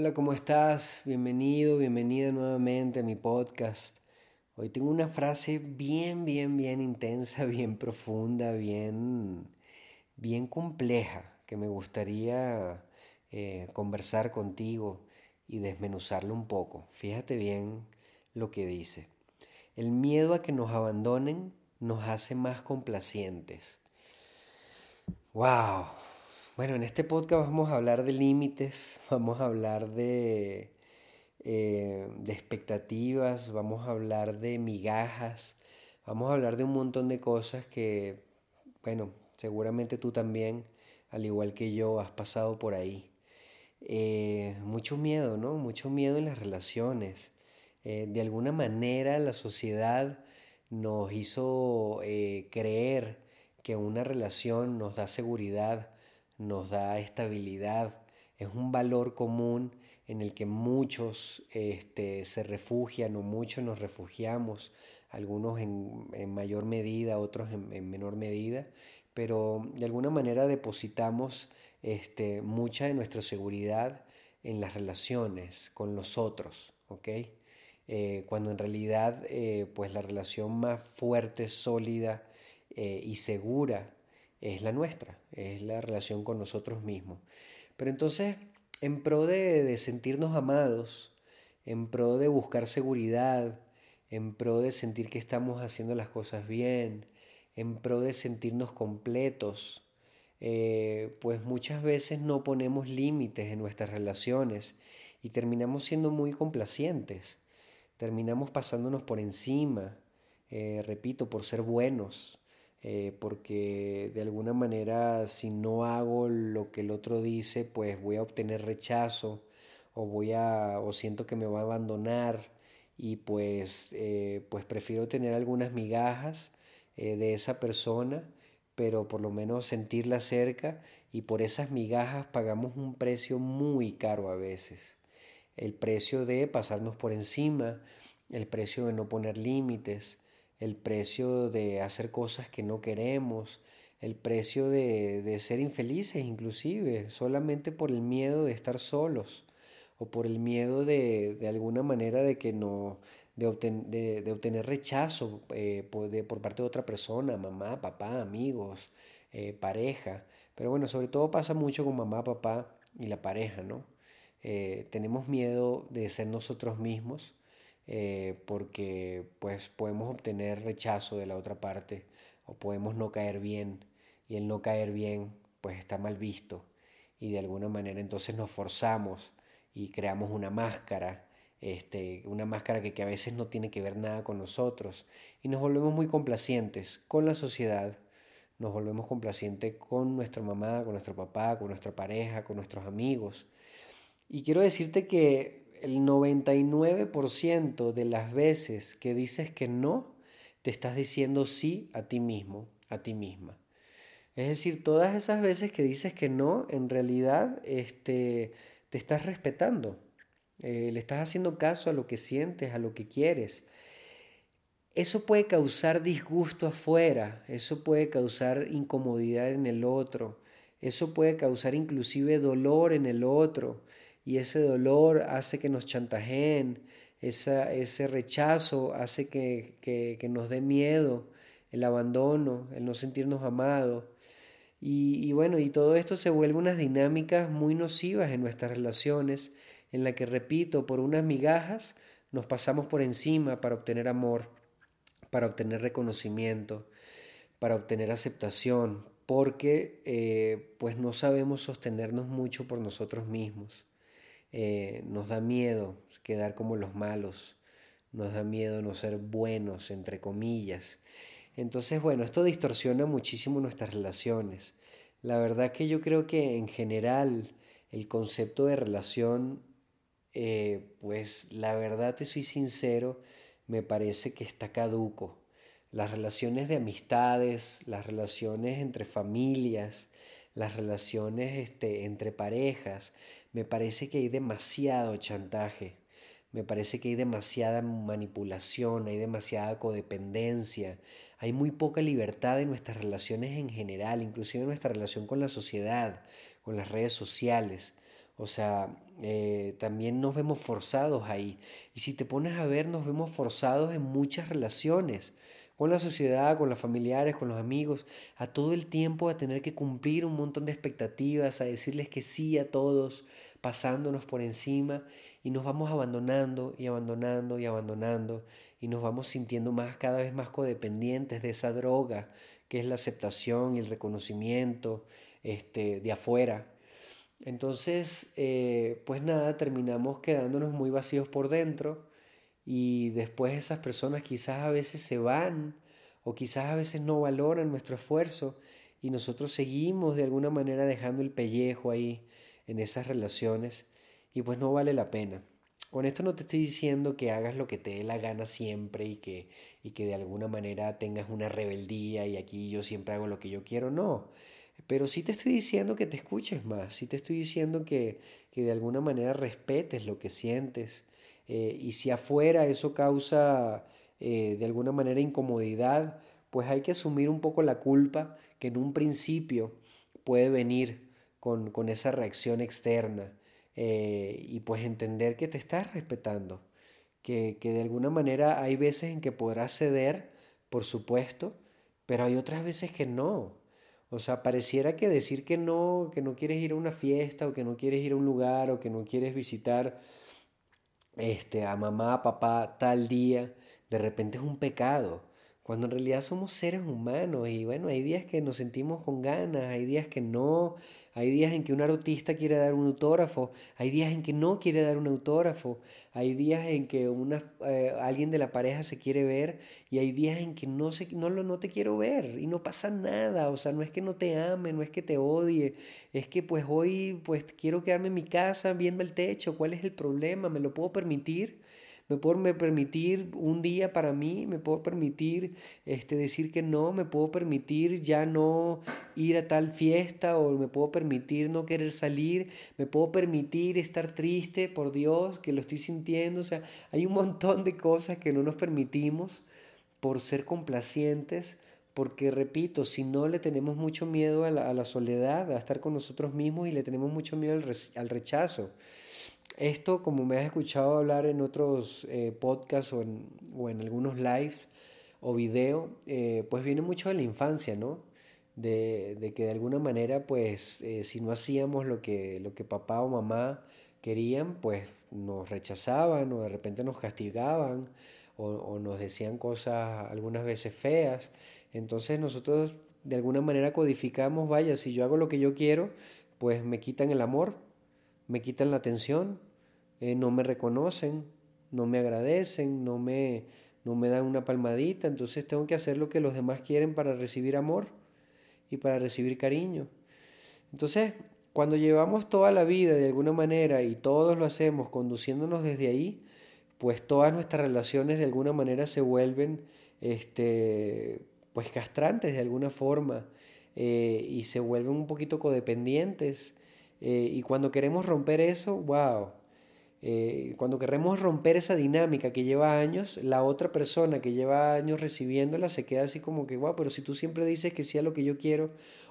Hola, ¿cómo estás? Bienvenido, bienvenida nuevamente a mi podcast. Hoy tengo una frase bien, bien, bien intensa, bien profunda, bien, bien compleja que me gustaría eh, conversar contigo y desmenuzarlo un poco. Fíjate bien lo que dice. El miedo a que nos abandonen nos hace más complacientes. ¡Wow! Bueno, en este podcast vamos a hablar de límites, vamos a hablar de, eh, de expectativas, vamos a hablar de migajas, vamos a hablar de un montón de cosas que, bueno, seguramente tú también, al igual que yo, has pasado por ahí. Eh, mucho miedo, ¿no? Mucho miedo en las relaciones. Eh, de alguna manera la sociedad nos hizo creer que una relación nos da seguridad, nos da estabilidad, es un valor común en el que muchos este, se refugian o muchos nos refugiamos, algunos en, mayor medida, otros en, menor medida, pero de alguna manera depositamos este, mucha de nuestra seguridad en las relaciones con los otros, ¿ok? Eh, cuando en realidad eh, pues la relación más fuerte, sólida eh, y segura es la nuestra, es la relación con nosotros mismos. Pero entonces, en pro de, sentirnos amados, en pro de buscar seguridad, en pro de sentir que estamos haciendo las cosas bien, en pro de sentirnos completos, eh, pues muchas veces no ponemos límites en nuestras relaciones y terminamos siendo muy complacientes, terminamos pasándonos por encima, eh, repito, por ser buenos, eh, porque de alguna manera si no hago lo que el otro dice, pues voy a obtener rechazo o voy a o siento que me va a abandonar y pues eh, pues prefiero tener algunas migajas eh, de esa persona, pero por lo menos sentirla cerca y por esas migajas pagamos un precio muy caro a veces. El precio de pasarnos por encima, el precio de no poner límites, el precio de hacer cosas que no queremos, el precio de, ser infelices inclusive, solamente por el miedo de estar solos o por el miedo de, de alguna manera de que no de, obtener rechazo eh, por, por, parte de otra persona, mamá, papá, amigos, eh, pareja. Pero bueno, sobre todo pasa mucho con mamá, papá y la pareja, ¿no? Eh, tenemos miedo de ser nosotros mismos eh, porque pues podemos obtener rechazo de la otra parte o podemos no caer bien y el no caer bien pues está mal visto y de alguna manera entonces nos forzamos y creamos una máscara, este, una máscara que, que a veces no tiene que ver nada con nosotros y nos volvemos muy complacientes con la sociedad, nos volvemos complacientes con nuestra mamá, con nuestro papá, con nuestra pareja, con nuestros amigos. Y quiero decirte que el 99% de las veces que dices que no, te estás diciendo sí a ti mismo, a ti misma. Es decir, todas esas veces que dices que no, en realidad este, te estás respetando, eh, le estás haciendo caso a lo que sientes, a lo que quieres. Eso puede causar disgusto afuera, eso puede causar incomodidad en el otro, eso puede causar inclusive dolor en el otro, y ese dolor hace que nos chantajeen, ese rechazo hace que, nos dé miedo, el abandono, el no sentirnos amados. Y, bueno, y todo esto se vuelve unas dinámicas muy nocivas en nuestras relaciones, en la que, repito, por unas migajas nos pasamos por encima para obtener amor, para obtener reconocimiento, para obtener aceptación, porque eh, pues no sabemos sostenernos mucho por nosotros mismos. Eh, nos da miedo quedar como los malos, nos da miedo no ser buenos, entre comillas. Entonces, bueno, esto distorsiona muchísimo nuestras relaciones. La verdad que yo creo que en general el concepto de relación, eh, pues la verdad te soy sincero, me parece que está caduco. Las relaciones de amistades, las relaciones entre familias, las relaciones este, entre parejas, me parece que hay demasiado chantaje, me parece que hay demasiada manipulación, hay demasiada codependencia, hay muy poca libertad en nuestras relaciones en general, inclusive en nuestra relación con la sociedad, con las redes sociales. O sea, eh, también nos vemos forzados ahí. Y si te pones a ver, nos vemos forzados en muchas relaciones, con la sociedad, con los familiares, con los amigos, a todo el tiempo a tener que cumplir un montón de expectativas, a decirles que sí a todos, pasándonos por encima y nos vamos abandonando y abandonando y abandonando y nos vamos sintiendo más cada vez más codependientes de esa droga que es la aceptación y el reconocimiento este, de afuera. Entonces, eh, pues nada, terminamos quedándonos muy vacíos por dentro y después esas personas quizás a veces se van o quizás a veces no valoran nuestro esfuerzo y nosotros seguimos de alguna manera dejando el pellejo ahí en esas relaciones y pues no vale la pena. Con esto no te estoy diciendo que hagas lo que te dé la gana siempre y que, y que de alguna manera tengas una rebeldía y aquí yo siempre hago lo que yo quiero, no. Pero sí te estoy diciendo que te escuches más, sí te estoy diciendo que, que de alguna manera respetes lo que sientes. Eh, y si afuera eso causa eh, de alguna manera incomodidad, pues hay que asumir un poco la culpa que en un principio puede venir con, con esa reacción externa. Eh, y pues entender que te estás respetando, que, que de alguna manera hay veces en que podrás ceder, por supuesto, pero hay otras veces que no. O sea, pareciera que decir que no, que no quieres ir a una fiesta o que no quieres ir a un lugar o que no quieres visitar este, a mamá, papá tal día, de repente es un pecado, cuando en realidad somos seres humanos y bueno, hay días que nos sentimos con ganas, hay días que no, hay días en que un artista quiere dar un autógrafo, hay días en que no quiere dar un autógrafo, hay días en que una, eh, alguien de la pareja se quiere ver y hay días en que no, se, no, no te quiero ver y no pasa nada, o sea, no es que no te ame, no es que te odie, es que pues hoy pues quiero quedarme en mi casa viendo el techo, ¿cuál es el problema? ¿Me lo puedo permitir? Me puedo permitir un día para mí, me puedo permitir este, decir que no, me puedo permitir ya no ir a tal fiesta o me puedo permitir no querer salir, me puedo permitir estar triste, por Dios, que lo estoy sintiendo, o sea, hay un montón de cosas que no nos permitimos por ser complacientes, porque repito, si no le tenemos mucho miedo a la, soledad, a estar con nosotros mismos y le tenemos mucho miedo al rechazo. Esto, como me has escuchado hablar en otros eh, podcasts o en, o en, algunos lives o video, eh, pues viene mucho de la infancia, ¿no? De, de que de alguna manera, pues, eh, si no hacíamos lo que, lo que papá o mamá querían, pues nos rechazaban o de repente nos castigaban o, o nos decían cosas algunas veces feas. Entonces nosotros de alguna manera codificamos, vaya, si yo hago lo que yo quiero, pues me quitan el amor, me quitan la atención, eh, no me reconocen, no me agradecen, no me, no me dan una palmadita, entonces tengo que hacer lo que los demás quieren para recibir amor y para recibir cariño. Entonces, cuando llevamos toda la vida de alguna manera y todos lo hacemos conduciéndonos desde ahí, pues todas nuestras relaciones de alguna manera se vuelven este, pues castrantes de alguna forma eh, y se vuelven un poquito codependientes. Eh, y cuando queremos romper eso, wow, eh, cuando queremos romper esa dinámica que lleva años, la otra persona que lleva años recibiéndola se queda así como que, wow, pero si tú siempre dices que sí a lo que yo quiero,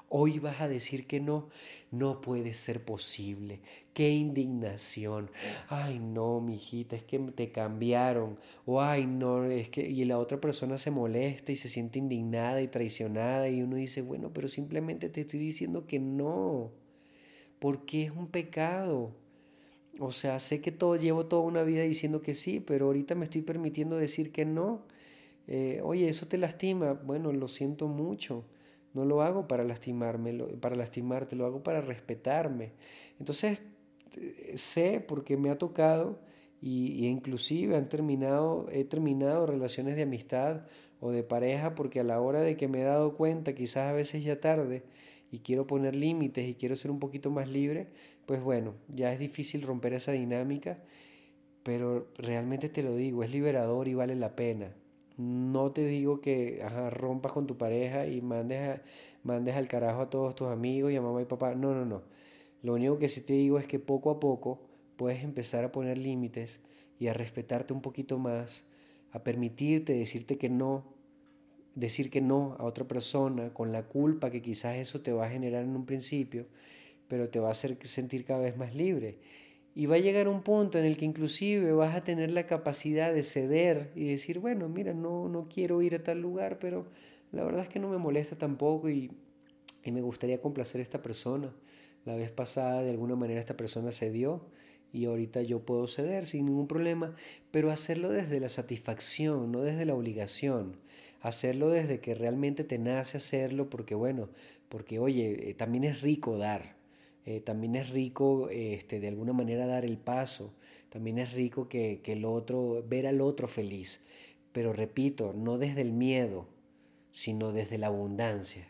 hoy vas a decir que no, no puede ser posible. Qué indignación. Ay, no, mijita, es que te cambiaron. O ay, no, es que y la otra persona se molesta y se siente indignada y traicionada y uno dice, bueno, pero simplemente te estoy diciendo que no. Porque es un pecado. O sea, sé que todo, llevo toda una vida diciendo que sí, pero ahorita me estoy permitiendo decir que no. Eh, oye, eso te lastima. Bueno, lo siento mucho. No lo hago para lastimarme, para lastimarte, lo hago para respetarme. Entonces, eh, sé porque me ha tocado y, y, inclusive han terminado, he terminado relaciones de amistad o de pareja porque a la hora de que me he dado cuenta, quizás a veces ya tarde, y quiero poner límites y quiero ser un poquito más libre, pues bueno, ya es difícil romper esa dinámica, pero realmente te lo digo, es liberador y vale la pena. No te digo que rompas con tu pareja y mandes, mandes al carajo a todos tus amigos y a mamá y papá. No, no, no. Lo único que sí te digo es que poco a poco puedes empezar a poner límites y a respetarte un poquito más, a permitirte decirte que no, decir que no a otra persona con la culpa que quizás eso te va a generar en un principio, pero te va a hacer sentir cada vez más libre. Y va a llegar un punto en el que inclusive vas a tener la capacidad de ceder y decir, bueno, mira, no, no quiero ir a tal lugar, pero la verdad es que no me molesta tampoco y, y me gustaría complacer a esta persona. La vez pasada de alguna manera esta persona cedió y ahorita yo puedo ceder sin ningún problema, pero hacerlo desde la satisfacción, no desde la obligación. Hacerlo desde que realmente te nace hacerlo porque bueno, porque oye, eh, también es rico dar. Eh, también es rico este, de alguna manera dar el paso, también es rico que, que el otro, ver al otro feliz, pero repito, no desde el miedo, sino desde la abundancia.